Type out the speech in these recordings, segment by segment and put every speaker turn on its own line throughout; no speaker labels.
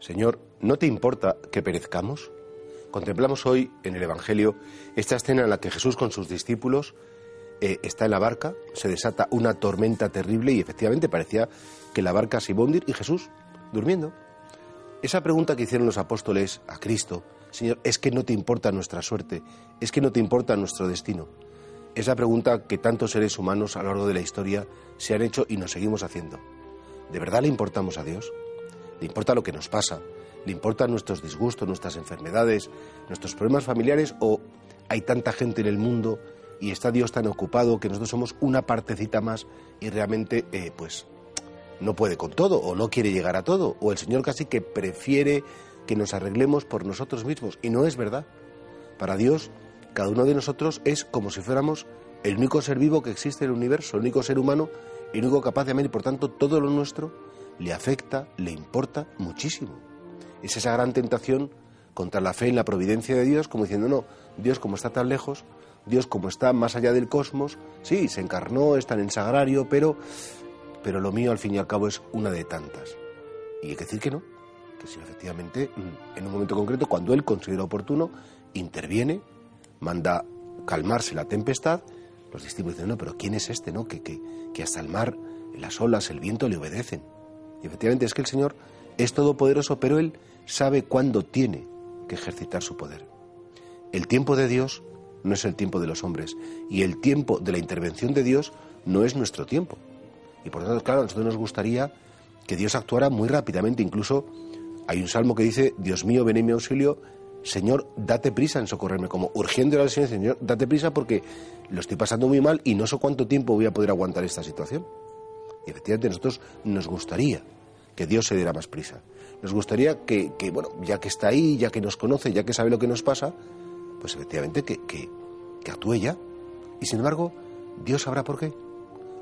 Señor, ¿no te importa que perezcamos? Contemplamos hoy en el Evangelio esta escena en la que Jesús con sus discípulos eh, está en la barca, se desata una tormenta terrible y efectivamente parecía que la barca se iba a hundir y Jesús durmiendo. Esa pregunta que hicieron los apóstoles a Cristo, Señor, es que no te importa nuestra suerte, es que no te importa nuestro destino. Esa pregunta que tantos seres humanos a lo largo de la historia se han hecho y nos seguimos haciendo. ¿De verdad le importamos a Dios? ¿Le importa lo que nos pasa? ¿Le importan nuestros disgustos, nuestras enfermedades, nuestros problemas familiares? ¿O hay tanta gente en el mundo y está Dios tan ocupado que nosotros somos una partecita más y realmente, eh, pues, no puede con todo o no quiere llegar a todo? ¿O el Señor casi que prefiere que nos arreglemos por nosotros mismos? Y no es verdad. Para Dios, cada uno de nosotros es como si fuéramos el único ser vivo que existe en el universo, el único ser humano, el único capaz de amar y por tanto todo lo nuestro le afecta, le importa muchísimo. Es esa gran tentación contra la fe en la providencia de Dios, como diciendo, no, Dios como está tan lejos, Dios como está más allá del cosmos, sí, se encarnó, está en el sagrario, pero, pero lo mío al fin y al cabo es una de tantas. Y hay que decir que no, que si efectivamente mm, en un momento concreto, cuando Él considera oportuno, interviene, manda calmarse la tempestad, los discípulos dicen, no, pero ¿quién es este, no? Que, que, que hasta el mar, las olas, el viento le obedecen. Y efectivamente es que el Señor es todopoderoso, pero Él sabe cuándo tiene que ejercitar su poder. El tiempo de Dios no es el tiempo de los hombres y el tiempo de la intervención de Dios no es nuestro tiempo. Y por lo tanto, claro, a nosotros nos gustaría que Dios actuara muy rápidamente. Incluso hay un salmo que dice, Dios mío, ven en mi auxilio, Señor, date prisa en socorrerme, como urgiendo al Señor, Señor, date prisa porque lo estoy pasando muy mal y no sé cuánto tiempo voy a poder aguantar esta situación. Y efectivamente nosotros nos gustaría que Dios se diera más prisa. Nos gustaría que, bueno, ya que está ahí, ya que nos conoce, ya que sabe lo que nos pasa, pues efectivamente que, que, que actúe ya. Y sin embargo, Dios sabrá por qué.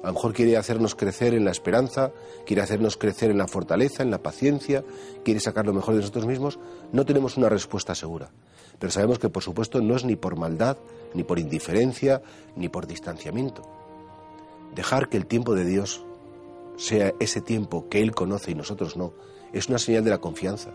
A lo mejor quiere hacernos crecer en la esperanza, quiere hacernos crecer en la fortaleza, en la paciencia, quiere sacar lo mejor de nosotros mismos. No tenemos una respuesta segura. Pero sabemos que, por supuesto, no es ni por maldad, ni por indiferencia, ni por distanciamiento. Dejar que el tiempo de Dios sea ese tiempo que Él conoce y nosotros no, es una señal de la confianza.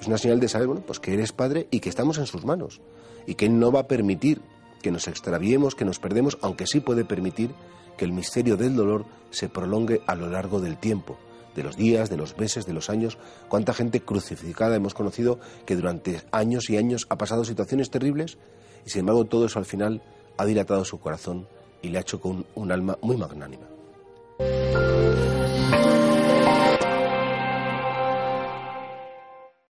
Es una señal de saber, bueno, pues que Él es Padre y que estamos en sus manos. Y que Él no va a permitir que nos extraviemos, que nos perdemos, aunque sí puede permitir que el misterio del dolor se prolongue a lo largo del tiempo, de los días, de los meses, de los años. Cuánta gente crucificada hemos conocido que durante años y años ha pasado situaciones terribles y sin embargo todo eso al final ha dilatado su corazón y le ha hecho con un alma muy magnánima.